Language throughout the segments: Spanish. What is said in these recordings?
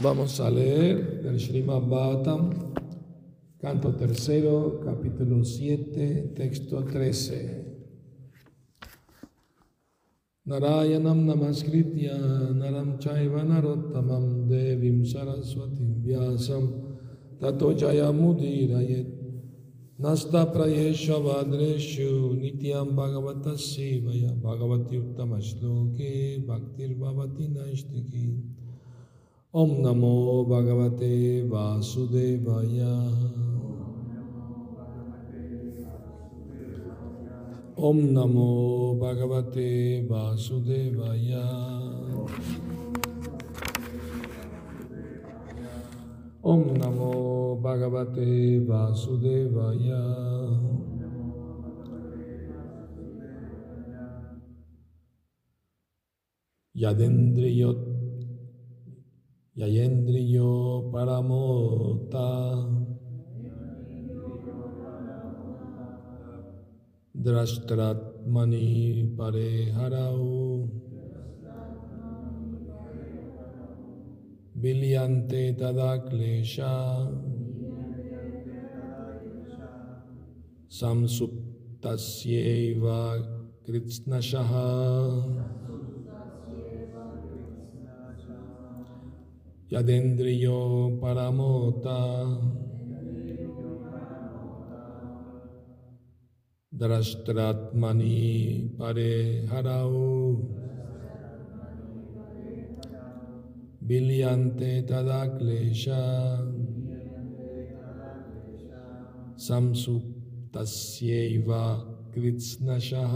Vamos a leer del Srimad Bhattam, canto tercero, capítulo 7, texto 13. Narayanam namaskritya naram chaiva narottamam devim saraswatim vyasam tato jayamudirayet nasta prayesha vadreshu nityam bhagavata sevaya bhagavati uttama bhaktir bhavati naistiki Om Namo Bhagavate Vasudevaya. Om Namo Bhagavate Vasudevaya. Om Namo Bhagavate Vasudevaya. Yadendriyot ययेन्द्रियो परमोता द्रष्टरात्मनि परे हरौ बिलियन्ते तदा क्लेशा संसुप्तस्यैव कृत्स्नशः यदेन्द्रियो परमोता द्रष्ट्रात्मनि परे हरौ बिलियन्ते तदा क्लेशा संसुप्तस्यैव कृत्स्नशः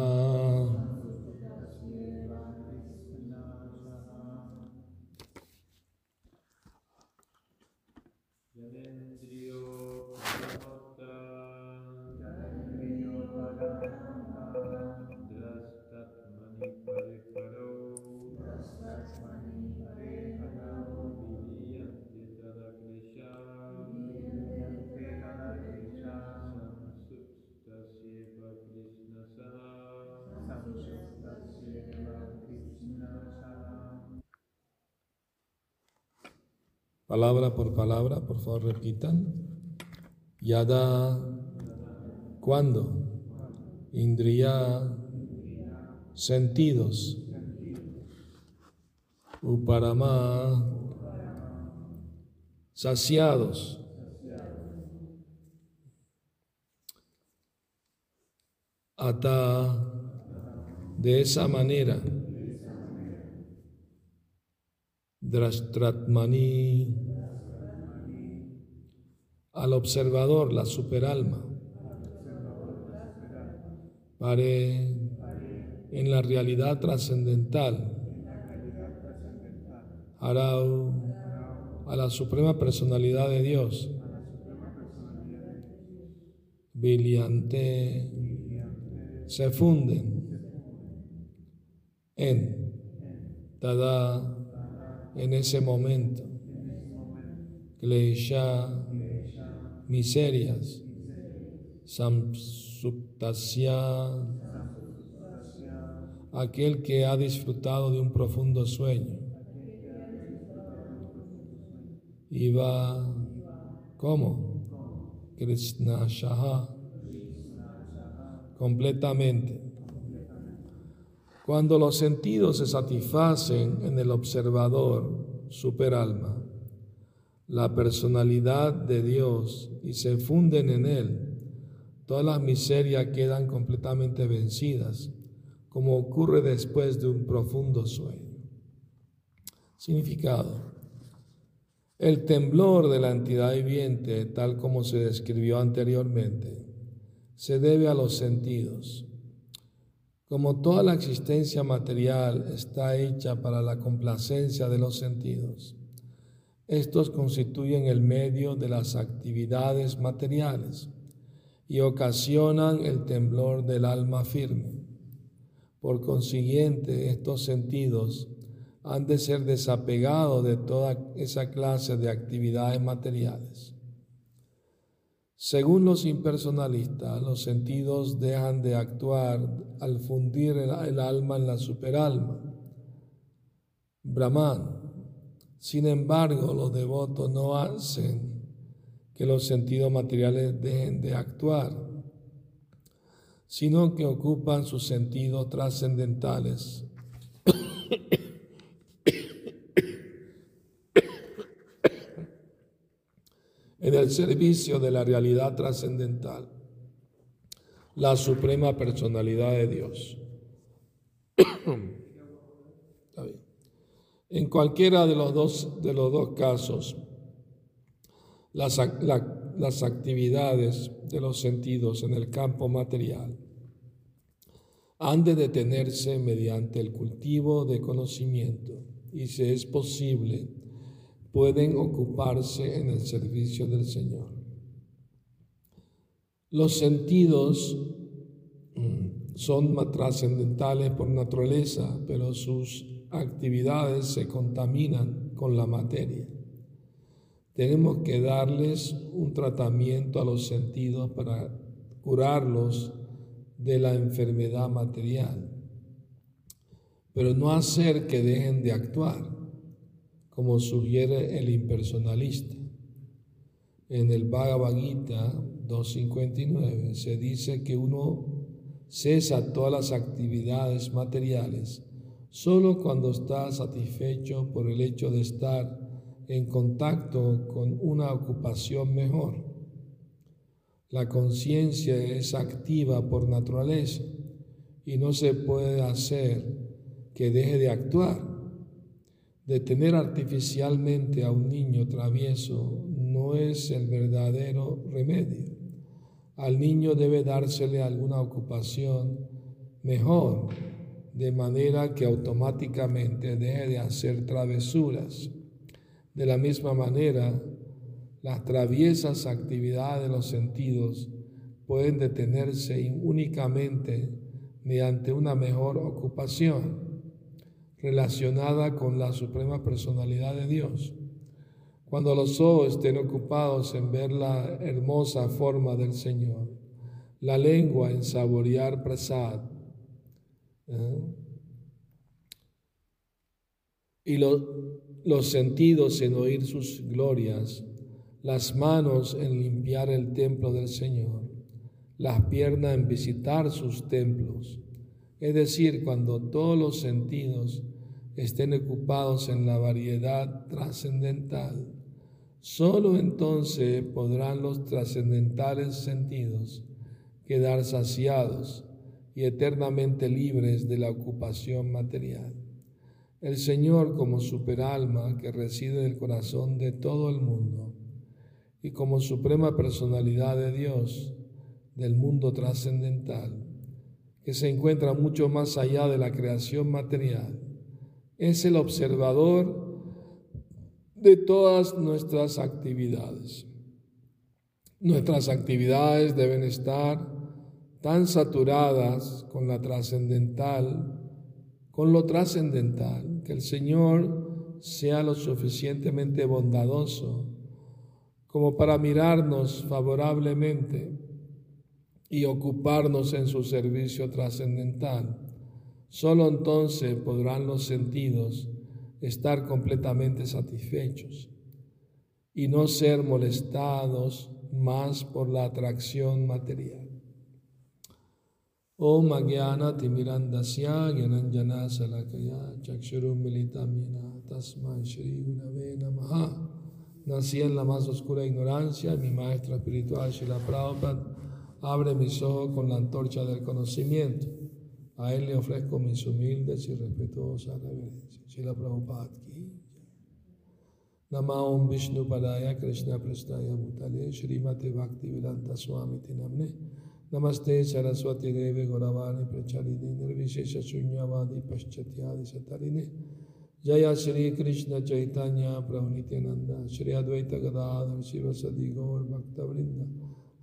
Palabra por palabra, por favor repitan. Yada, ¿cuándo? Indriya, sentidos. Uparama, saciados. Ata, de esa manera. Drashtratmani, al observador, la superalma. Pare en la realidad trascendental. Arau a la suprema personalidad de Dios. Viliante se funden en Tada en ese momento. Klesha, miserias, samsuptasya, aquel que ha disfrutado de un profundo sueño. Y va, ¿cómo? Krishna Shaha, completamente. Cuando los sentidos se satisfacen en el observador, superalma, la personalidad de Dios y se funden en Él, todas las miserias quedan completamente vencidas, como ocurre después de un profundo sueño. Significado. El temblor de la entidad viviente, tal como se describió anteriormente, se debe a los sentidos como toda la existencia material está hecha para la complacencia de los sentidos, estos constituyen el medio de las actividades materiales y ocasionan el temblor del alma firme. Por consiguiente, estos sentidos han de ser desapegados de toda esa clase de actividades materiales. Según los impersonalistas, los sentidos dejan de actuar al fundir el, alma en la superalma, Brahman, Sin embargo, los devotos no hacen que los sentidos materiales dejen de actuar, sino que ocupan sus sentidos trascendentales. en el servicio de la realidad trascendental, la suprema personalidad de Dios. En cualquiera de los dos, de los dos casos, las, las actividades de los sentidos en el campo material han de detenerse mediante el cultivo de conocimiento y si es posible, pueden ocuparse en el servicio del Señor. Los sentidos mm, son trascendentales por naturaleza, pero sus actividades se contaminan con la materia. Tenemos que darles un tratamiento a los sentidos para curarlos de la enfermedad material, pero no hacer que dejen de actuar, como sugiere el impersonalista. En el Bhagavad Gita 259 se dice que uno cesa todas las actividades materiales solo cuando está satisfecho por el hecho de estar en contacto con una ocupación mejor. La conciencia es activa por naturaleza y no se puede hacer que deje de actuar. Detener artificialmente a un niño travieso no es el verdadero remedio. Al niño debe dársele alguna ocupación mejor de manera que automáticamente deje de hacer travesuras. De la misma manera, las traviesas actividades de los sentidos pueden detenerse únicamente mediante una mejor ocupación relacionada con la suprema personalidad de Dios. Cuando los ojos estén ocupados en ver la hermosa forma del Señor, la lengua en saborear prasad, y los sentidos en oír sus glorias, las manos en limpiar el templo del Señor, las piernas en visitar sus templos. Es decir, cuando todos los sentidos estén ocupados en la variedad trascendental, sólo entonces podrán los trascendentales sentidos quedar saciados y eternamente libres de la ocupación material. El Señor como superalma que reside en el corazón de todo el mundo y como suprema personalidad de Dios del mundo trascendental, que se encuentra mucho más allá de la creación material, es el observador de todas nuestras actividades. Nuestras actividades deben estar tan saturadas con la trascendental, con lo trascendental, que el Señor sea lo suficientemente bondadoso como para mirarnos favorablemente y ocuparnos en su servicio trascendental. Solo entonces podrán los sentidos estar completamente satisfechos y no ser molestados más por la atracción material. Om Agyana Timirandasya Gyananjana Salakaya Chakshurum Militam Yena Tasma Shri Gunave Namaha Nací en la más oscura ignorancia, mi maestra espiritual Shila Prabhupada abre mis ojos con la antorcha del conocimiento. A él le ofrezco mis humildes y respetuosas reverencias. Shila Prabhupada Vishnu Padaya Krishna Prestaya Bhutale Shrimate Bhakti Vedanta Swami Tinamne Namaste Saraswati Deve Goravani Pracharine Nirvishesha Shunyavadi Paschatyadi Satarine Jaya Shri Krishna Chaitanya Prabhu Nityananda Shri Advaita Gadadhar Shiva Sadi Gaur Bhakta Vrinda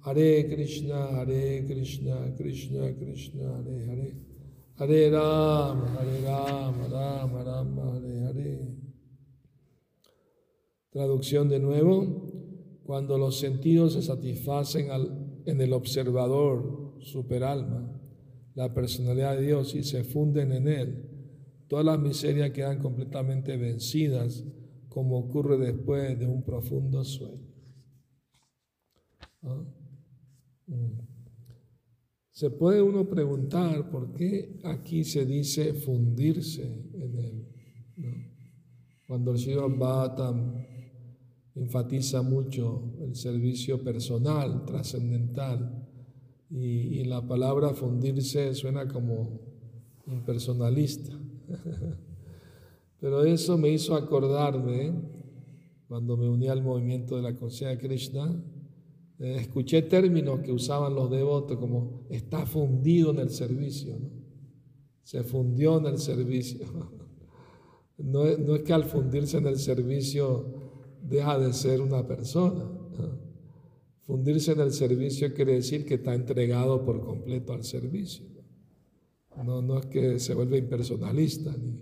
Hare Krishna Hare Krishna Krishna Krishna Hare Hare Hare Ram Hare Ram Ram Ram Hare Hare Traducción de nuevo. Cuando los sentidos se satisfacen en el observador superalma, la personalidad de Dios y se funden en Él, todas las miserias quedan completamente vencidas como ocurre después de un profundo sueño. ¿Ah? Se puede uno preguntar por qué aquí se dice fundirse en él. Cuando el Bhattam enfatiza mucho el servicio personal, trascendental, y, y, la palabra fundirse suena como impersonalista. Pero eso me hizo acordarme, cuando me uní al movimiento de la conciencia de Krishna, eh, escuché términos que usaban los devotos como está fundido en el servicio, se fundió en el servicio. No, no, es que al fundirse en el servicio deja de ser una persona. Fundirse en el servicio quiere decir que está entregado por completo al servicio. No, no es que se vuelve impersonalista, ni,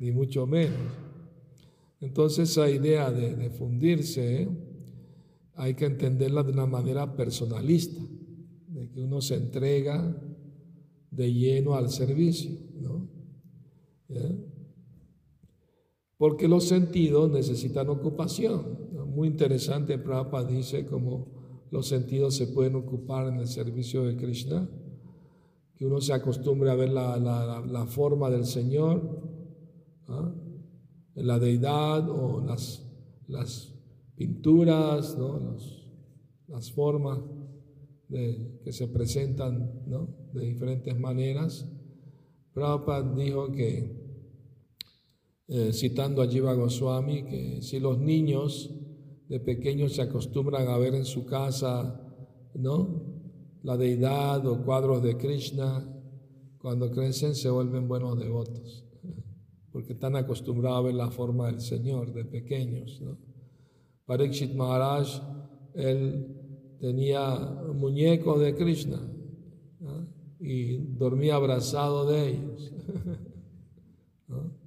ni mucho menos. Entonces esa idea de, fundirse ¿eh? Hay que entenderla de una manera personalista, de que uno se entrega de lleno al servicio, ¿no? Porque los sentidos necesitan ocupación. Muy interesante, Prabhupada dice cómo los sentidos se pueden ocupar en el servicio de Krishna, que uno se acostumbre a ver la, forma del Señor, la deidad o las, las pinturas, ¿no? las formas que se presentan ¿no? de diferentes maneras. Prabhupada dijo que, eh, citando a Jiva Goswami, que si los niños de pequeños se acostumbran a ver en su casa ¿no? la deidad o cuadros de Krishna, cuando crecen se vuelven buenos devotos porque están acostumbrados a ver la forma del Señor de pequeños. ¿no? Parikshit Maharaj, él tenía muñecos de Krishna y dormía abrazado de ellos.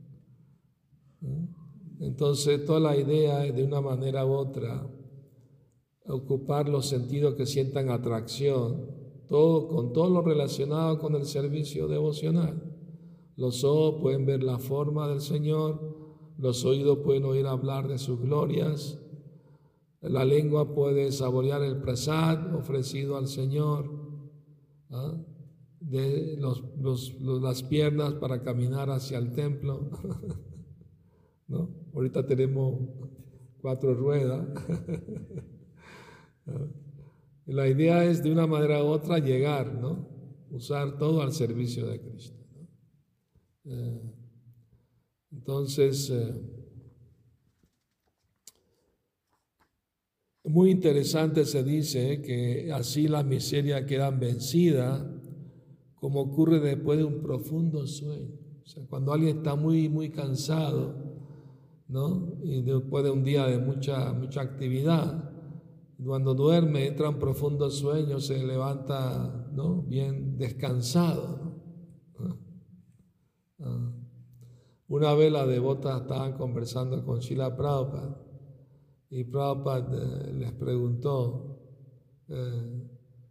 Entonces, toda la idea es de una manera u otra ocupar los sentidos que sientan atracción, todo, con todo lo relacionado con el servicio devocional. Los ojos pueden ver la forma del Señor, los oídos pueden oír hablar de sus glorias, la lengua puede saborear el prasad ofrecido al Señor, ¿ah? de las piernas para caminar hacia el templo. ¿no? Ahorita tenemos cuatro ruedas. la idea es de una manera u otra llegar, ¿no? usar todo al servicio de Cristo. Eh, entonces, eh, muy interesante se dice que así las miserias quedan vencidas, como ocurre después de un profundo sueño. O sea, cuando alguien está muy, muy cansado, ¿no? Y después de un día de mucha, mucha actividad, cuando duerme, entra en profundo sueño, se levanta, ¿no? Bien descansado, Ah. Una vez las devotas estaban conversando con Shila Prabhupada y Prabhupada eh, les preguntó eh,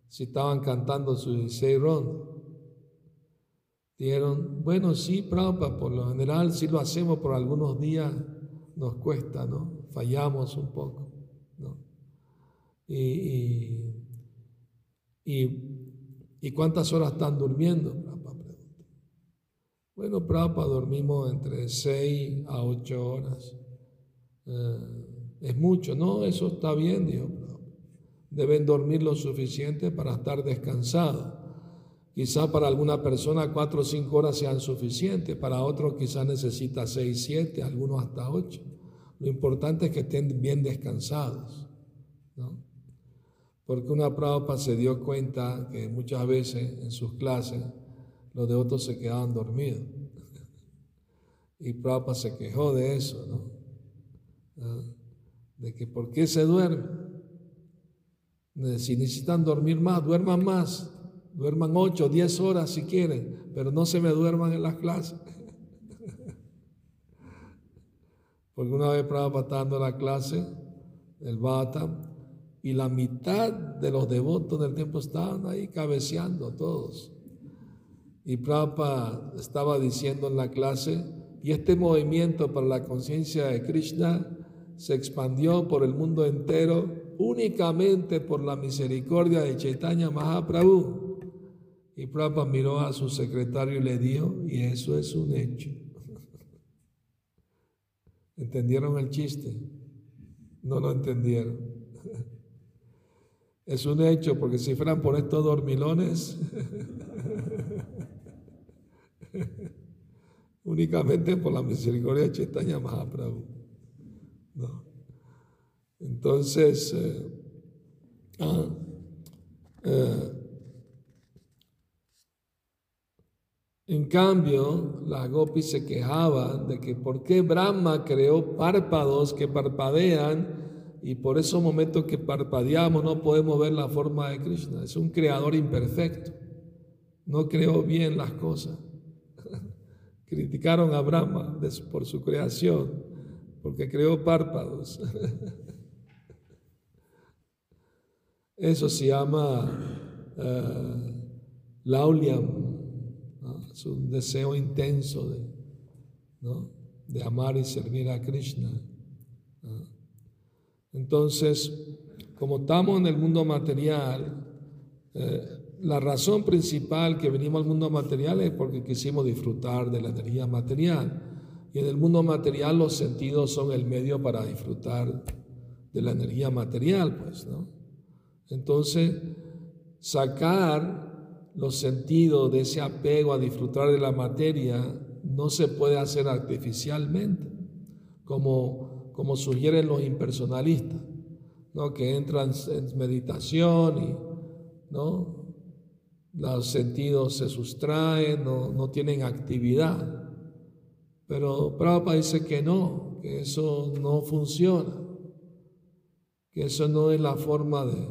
si estaban cantando su 16 Dijeron, bueno, sí, Prabhupada, por lo general sí lo hacemos, por algunos días nos cuesta, ¿no? Fallamos un poco, ¿no? Y, y, cuántas horas están durmiendo? Bueno, Prabhupada dormimos entre 6 a 8 horas. Eh, es mucho, no, eso está bien, dijo Deben dormir lo suficiente para estar descansados. Quizá para alguna persona 4 o 5 horas sean suficientes, para otros quizás necesita 6, 7, algunos hasta 8. Lo importante es que estén bien descansados. ¿no? Porque una Prabhupada se dio cuenta que muchas veces en sus clases los devotos se quedaban dormidos. Y Prabhupada se quejó de eso, ¿no? ¿Ah? De que ¿por qué se duerme? Si necesitan dormir más, duerman más. Duerman ocho, diez horas si quieren, pero no se me duerman en las clases. Porque una vez Prabhupada estaba dando la clase, el Bata, y la mitad de los devotos del templo estaban ahí cabeceando todos. Y Prabhupada estaba diciendo en la clase, y este movimiento para la conciencia de Krishna se expandió por el mundo entero únicamente por la misericordia de Chaitanya Mahaprabhu. Y Prabhupada miró a su secretario y le dijo, y eso es un hecho. ¿Entendieron el chiste? No lo entendieron. Es un hecho, porque si fueran por estos dormilones, únicamente por la misericordia de Chaitanya Mahaprabhu. ¿No? Entonces, eh, ah, eh, en cambio, las gopis se quejaban de que por qué Brahma creó párpados que parpadean y por esos momentos que parpadeamos no podemos ver la forma de Krishna. Es un creador imperfecto. No creó bien las cosas. Criticaron a Brahma por su creación, porque creó párpados. Eso se llama uh, lauliam, es un deseo intenso de, de amar y servir a Krishna. Entonces, como estamos en el mundo material, eh, la razón principal que venimos al mundo material es porque quisimos disfrutar de la energía material. Y en el mundo material los sentidos son el medio para disfrutar de la energía material, pues, ¿no? Entonces, sacar los sentidos de ese apego a disfrutar de la materia no se puede hacer artificialmente, como, como sugieren los impersonalistas, ¿no? que entran en meditación y ¿no? los sentidos se sustraen, no, no tienen actividad. Pero Prabhupada dice que no, que eso no funciona, que eso no es la forma de,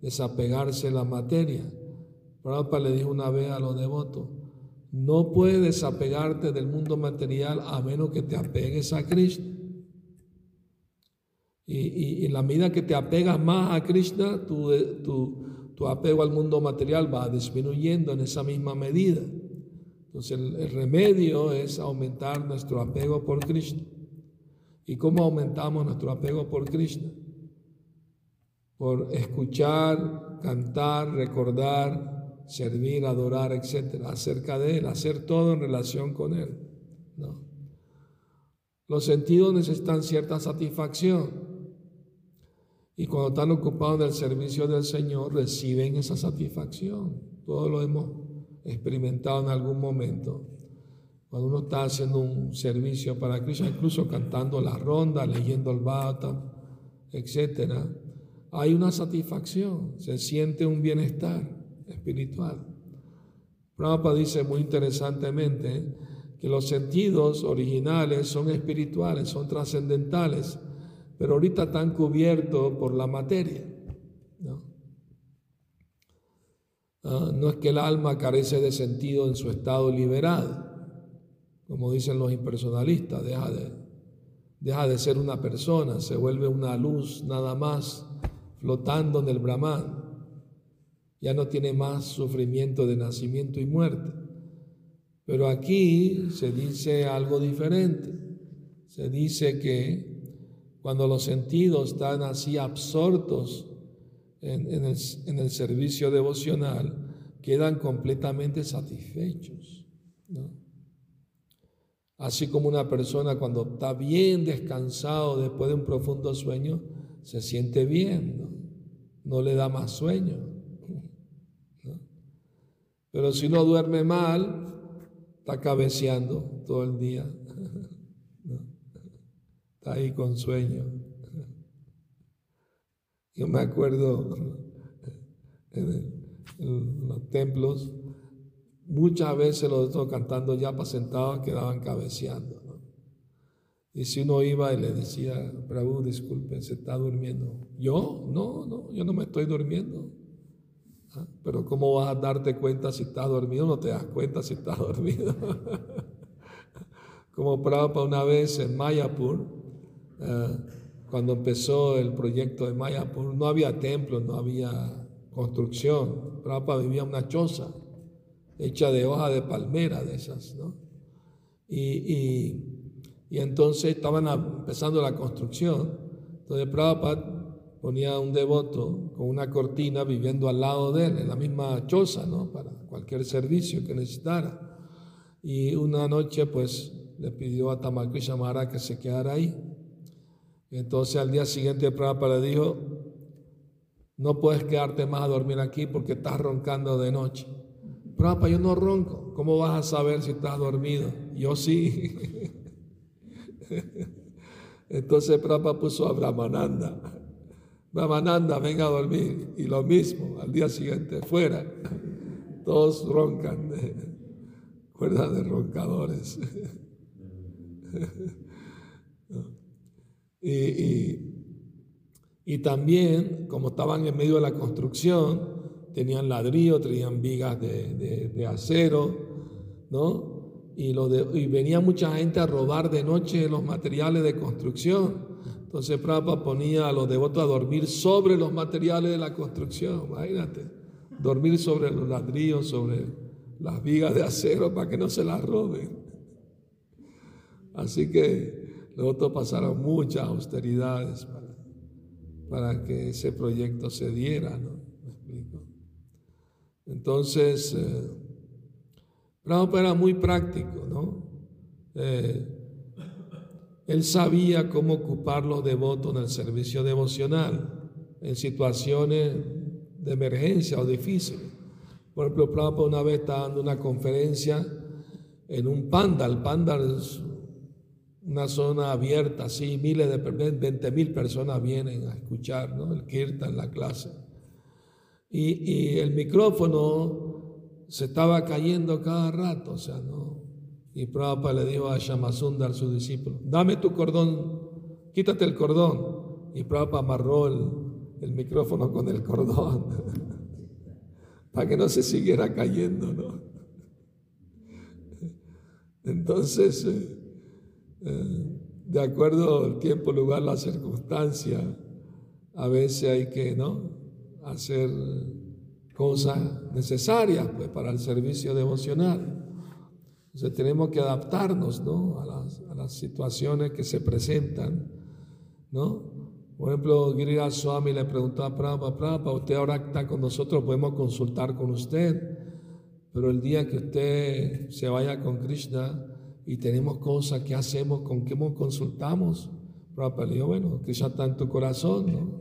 desapegarse de la materia. Prabhupada le dijo una vez a los devotos, no puedes desapegarte del mundo material a menos que te apegues a Krishna. Y, en la medida que te apegas más a Krishna, tu, tu, apego al mundo material va disminuyendo en esa misma medida. Entonces el, remedio es aumentar nuestro apego por Krishna. ¿Y cómo aumentamos nuestro apego por Krishna? por escuchar, cantar, recordar, servir, adorar, etc. Acerca de Él, hacer todo en relación con Él. Los sentidos necesitan cierta satisfacción. Y cuando están ocupados en el servicio del Señor, reciben esa satisfacción. Todos lo hemos experimentado en algún momento. Cuando uno está haciendo un servicio para Cristo, incluso cantando la ronda, leyendo el Bhata, etcétera, hay una satisfacción, se siente un bienestar espiritual. Prabhupada dice muy interesantemente que los sentidos originales son espirituales, son trascendentales, pero ahorita están cubiertos por la materia. ¿no? No es que el alma carece de sentido en su estado liberado, como dicen los impersonalistas, deja de, deja de ser una persona, se vuelve una luz nada más flotando en el Brahman. Ya no tiene más sufrimiento de nacimiento y muerte. Pero aquí se dice algo diferente. Se dice que cuando los sentidos están así absortos en, el, servicio devocional, quedan completamente satisfechos. Así como una persona cuando está bien descansado después de un profundo sueño, se siente bien, no, le da más sueño. Pero si uno duerme mal, está cabeceando todo el día. Está ahí con sueño. Yo me acuerdo en, los templos, muchas veces los estoy cantando ya sentados quedaban cabeceando. Y si uno iba y le decía, Prabhu, disculpe, se está durmiendo. ¿Yo? No, no, yo no me estoy durmiendo. Ah, pero ¿cómo vas a darte cuenta si estás dormido? No te das cuenta si estás dormido. Como Prabhupada una vez en Mayapur, ah, cuando empezó el proyecto de Mayapur, no había templo, no había construcción. Prabhupada vivía una choza hecha de hoja de palmera de esas, ¿no? y Y entonces estaban empezando la construcción. Entonces Prabhupada ponía un devoto con una cortina viviendo al lado de él, en la misma choza, ¿no? Para cualquier servicio que necesitara. Y una noche, pues, le pidió a Tamakrisha Maharaj que se quedara ahí. Entonces al día siguiente Prabhupada le dijo, no puedes quedarte más a dormir aquí porque estás roncando de noche. Prabhupada, yo no ronco. ¿Cómo vas a saber si estás dormido? Yo sí. Entonces Prabhupada puso a Brahmananda. Brahmananda, venga a dormir. Y lo mismo, al día siguiente, fuera. Todos roncan. Cuerda de roncadores. y, y, también, como estaban en medio de la construcción, tenían ladrillo, tenían vigas de, de, acero, ¿no? Y, lo y venía mucha gente a robar de noche los materiales de construcción. Entonces Prabhupada ponía a los devotos a dormir sobre los materiales de la construcción, imagínate, dormir sobre los ladrillos, sobre las vigas de acero para que no se las roben. Así que los devotos pasaron muchas austeridades para, que ese proyecto se diera, ¿no? ¿Me explico? Entonces, eh, era muy práctico, ¿no? Eh, él sabía cómo ocupar los devotos en el servicio devocional en situaciones de emergencia o difíciles. Por ejemplo, Prabhupada una vez estaba dando una conferencia en un panda. El panda es una zona abierta, así, miles de, 20 mil personas vienen a escuchar ¿no? el kirtan, la clase. Y, y, el micrófono se estaba cayendo cada rato, o sea, no, y Prabhupada le dijo a Shamasundar, su discípulo, dame tu cordón, quítate el cordón. Y Prabhupada amarró el, micrófono con el cordón para que no se siguiera cayendo, ¿no? Entonces, eh, de acuerdo al tiempo, lugar, la circunstancia, a veces hay que, ¿no? Hacer cosas necesarias pues, para el servicio devocional. Entonces tenemos que adaptarnos ¿no? a, las, situaciones que se presentan. ¿no? Por ejemplo, Giriraj Swami le preguntó a Prabhupada, Prabhupada, usted ahora está con nosotros, podemos consultar con usted, pero el día que usted se vaya con Krishna y tenemos cosas que hacemos, ¿con qué consultamos? Prabhupada le dijo, bueno, Krishna está en tu corazón, ¿no?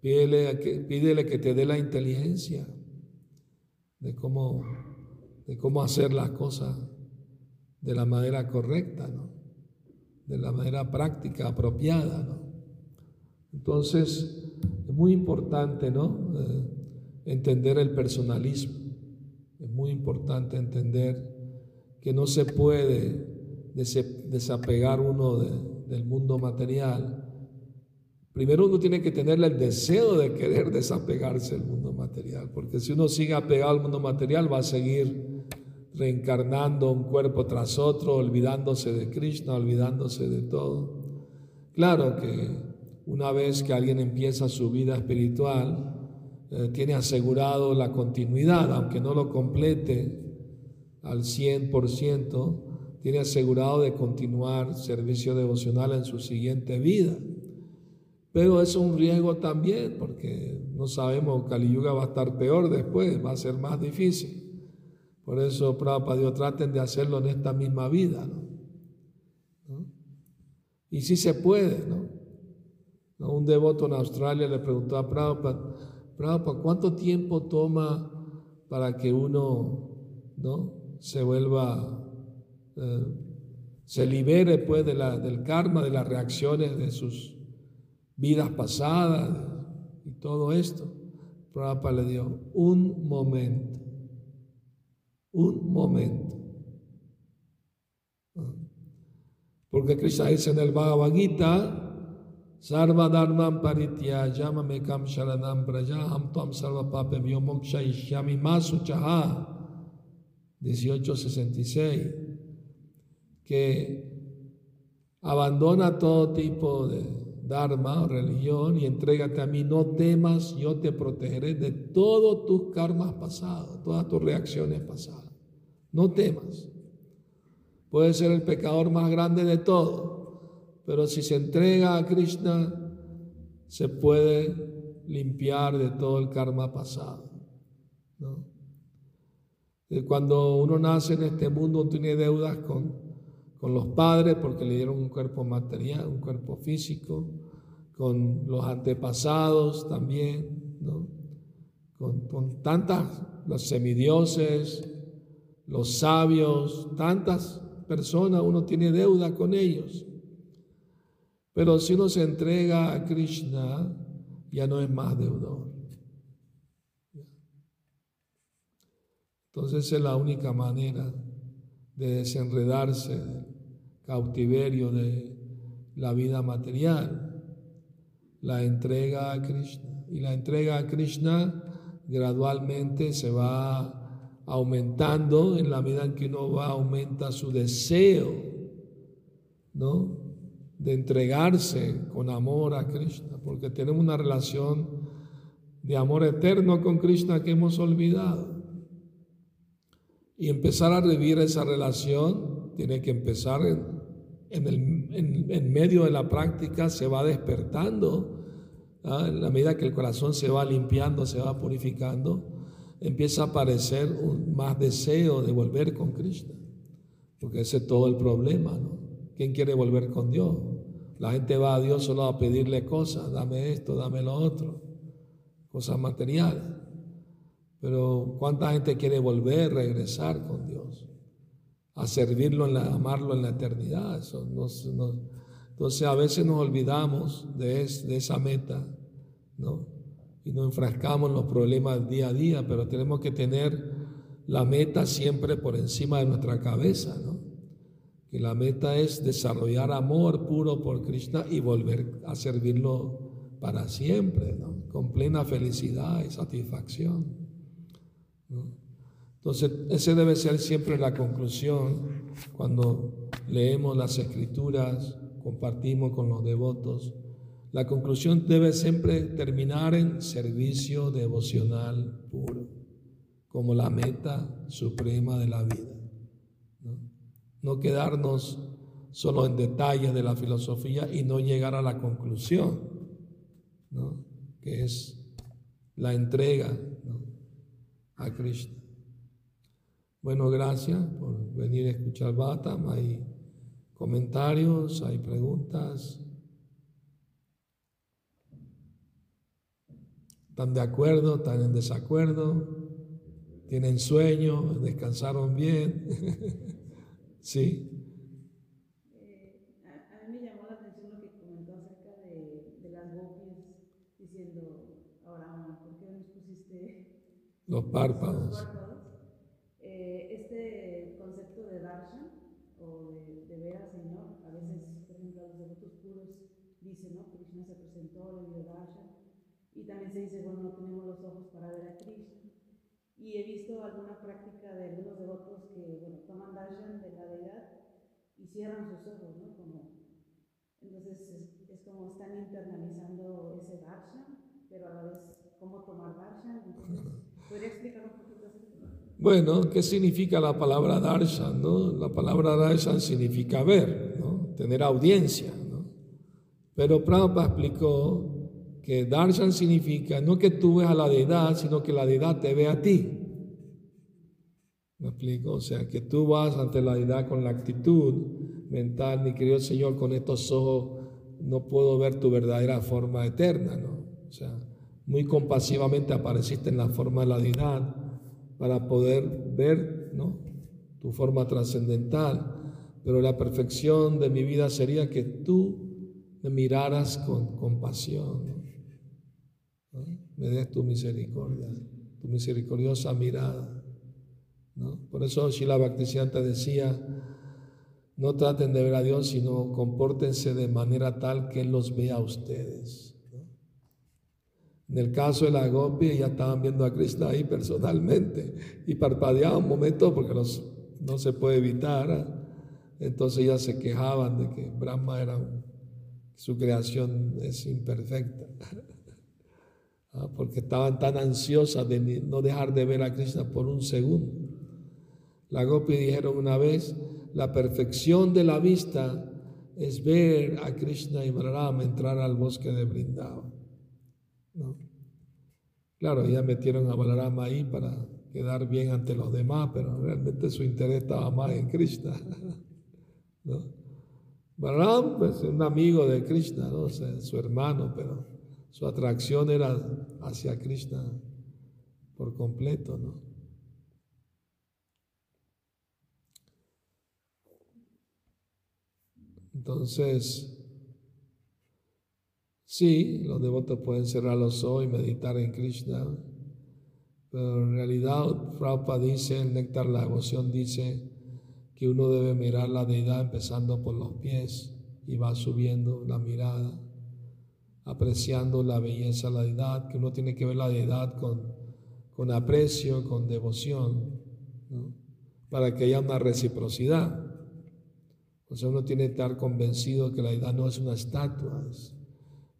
Pídele que, pídele que te dé la inteligencia de cómo, de cómo hacer las cosas de la manera correcta, ¿no? de la manera práctica, apropiada. ¿no? Entonces, es muy importante ¿no? Eh, entender el personalismo, es muy importante entender que no se puede desapegar uno del mundo material. Primero uno tiene que tener el deseo de querer desapegarse del mundo material, porque si uno sigue apegado al mundo material va a seguir reencarnando un cuerpo tras otro, olvidándose de Krishna, olvidándose de todo. Claro que una vez que alguien empieza su vida espiritual, eh, tiene asegurado la continuidad, aunque no lo complete al 100%, tiene asegurado de continuar servicio devocional en su siguiente vida. Pero es un riesgo también, porque no sabemos, Kali Yuga va a estar peor después, va a ser más difícil. Por eso Prabhupada Dios traten de hacerlo en esta misma vida. ¿no? Y si se puede, ¿no? Un devoto en Australia le preguntó a Prabhupada, Prabhupada, ¿cuánto tiempo toma para que uno ¿no? Se vuelva, eh, se libere pues de la, del karma, de las reacciones de sus vidas pasadas y todo esto? Prabhupada le dio un momento un momento. Porque Krishna dice en el Bhagavad Gita, Sarva Dharmam Paritya Yamamekam Sharanam Brajaham Tuam Sarva Pape Vyomoksha Ishyami Masu Chaha 1866 que abandona todo tipo de Dharma o religión y entrégate a mí, no temas, yo te protegeré de todos tus karmas pasados, todas tus reacciones pasadas. No temas. Puede ser el pecador más grande de todos, Pero si se entrega a Krishna, se puede limpiar de todo el karma pasado. Cuando uno nace en este mundo, tiene deudas con, con los padres porque le dieron un cuerpo material, un cuerpo físico, con los antepasados también, con, con tantas, los semidioses, los sabios, tantas personas, uno tiene deuda con ellos. Pero si uno se entrega a Krishna, ya no es más deudor. Entonces es la única manera de desenredarse del cautiverio de la vida material, la entrega a Krishna. Y la entrega a Krishna gradualmente se va aumentando en la medida en que uno va aumenta su deseo, ¿no? De entregarse con amor a Krishna, porque tenemos una relación de amor eterno con Krishna que hemos olvidado. Y empezar a revivir esa relación tiene que empezar en, en, medio de la práctica, se va despertando. ¿ah? En la medida que el corazón se va limpiando, se va purificando, empieza a aparecer un más deseo de volver con Krishna. Porque ese es todo el problema, ¿no? ¿Quién quiere volver con Dios? La gente va a Dios solo a pedirle cosas, dame esto, dame lo otro, cosas materiales. Pero ¿cuánta gente quiere volver, regresar con Dios? A servirlo, en amarlo en la eternidad. entonces a veces nos olvidamos de, de esa meta, ¿no? Y nos enfrascamos en los problemas día a día, pero tenemos que tener la meta siempre por encima de nuestra cabeza, ¿no? Que la meta es desarrollar amor puro por Krishna y volver a servirlo para siempre, ¿no? Con plena felicidad y satisfacción. Entonces, ese debe ser siempre la conclusión cuando leemos las escrituras, compartimos con los devotos. La conclusión debe siempre terminar en servicio devocional puro, como la meta suprema de la vida. No, no quedarnos solo en detalles de la filosofía y no llegar a la conclusión, ¿no? que es la entrega a Krishna. Bueno, gracias por venir a escuchar Batam. Hay comentarios, hay preguntas. ¿Están de acuerdo? ¿Están en desacuerdo? ¿Tienen sueño? ¿Descansaron bien? sí. Eh, a, mí me llamó la atención lo que comentó acerca de, de las gopis diciendo, ahora, ¿por qué nos pusiste los párpados. Eh, este concepto de darshan o de, ver al Señor, a veces, por ejemplo, los devotos puros dicen, ¿no? Krishna se presentó, le dio darshan, y también se dice, bueno, no tenemos los ojos para ver a Krishna. Y he visto alguna práctica de algunos devotos que, bueno, toman darshan de la deidad y cierran sus ojos, ¿no? Como, entonces es, es como están internalizando ese darshan, pero a la vez cómo tomar darshan. Bueno, ¿qué significa la palabra darshan? La palabra darshan significa ver, tener audiencia. Pero Prabhupada explicó que darshan significa no que tú veas a la deidad, sino que la deidad te ve a ti. ¿Me explico? O sea, que tú vas ante la deidad con la actitud mental, mi querido Señor, con estos ojos no puedo ver tu verdadera forma eterna, ¿no? O sea, muy compasivamente apareciste en la forma de la deidad para poder ver ¿no? tu forma trascendental. Pero la perfección de mi vida sería que tú me miraras con compasión. Me des tu misericordia, tu misericordiosa mirada. Por eso Shila Bhaktisiddhanta decía, no traten de ver a Dios, sino compórtense de manera tal que Él los vea a ustedes. En el caso de la Gopi, ya estaban viendo a Krishna ahí personalmente y parpadeaban un momento porque no se puede evitar. Entonces ya se quejaban de que Brahma era su creación es imperfecta. Ah, porque estaban tan ansiosas de no dejar de ver a Krishna por un segundo. La Gopi dijeron una vez, la perfección de la vista es ver a Krishna y Balaram entrar al bosque de Brindavan. ¿no? Claro, ya metieron a Balaram ahí para quedar bien ante los demás, pero realmente su interés estaba más en Krishna. ¿no? Pues, es un amigo de Krishna, ¿no? su hermano, pero su atracción era hacia Krishna por completo, ¿no? Entonces, sí, los devotos pueden cerrar los ojos y meditar en Krishna, pero en realidad Prabhupada dice, el néctar la devoción dice que uno debe mirar la deidad empezando por los pies y va subiendo la mirada, apreciando la belleza de la deidad, que uno tiene que ver la deidad con, con aprecio, con devoción, para que haya una reciprocidad. O sea, uno tiene que estar convencido que la deidad no es una estatua,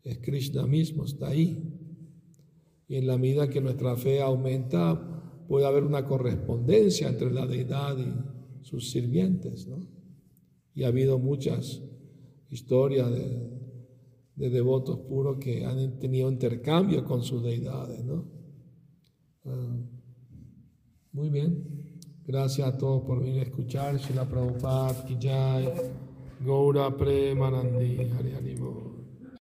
es, Krishna mismo, está ahí. Y en la medida que nuestra fe aumenta, puede haber una correspondencia entre la deidad y sus sirvientes, ¿no? Y ha habido muchas historias de, de devotos puros que han tenido intercambio con sus deidades, ¿no? Ah, muy bien. Gracias a todos por venir a escuchar. Shila Prabhupada, Kijay, Gaura Premanandi,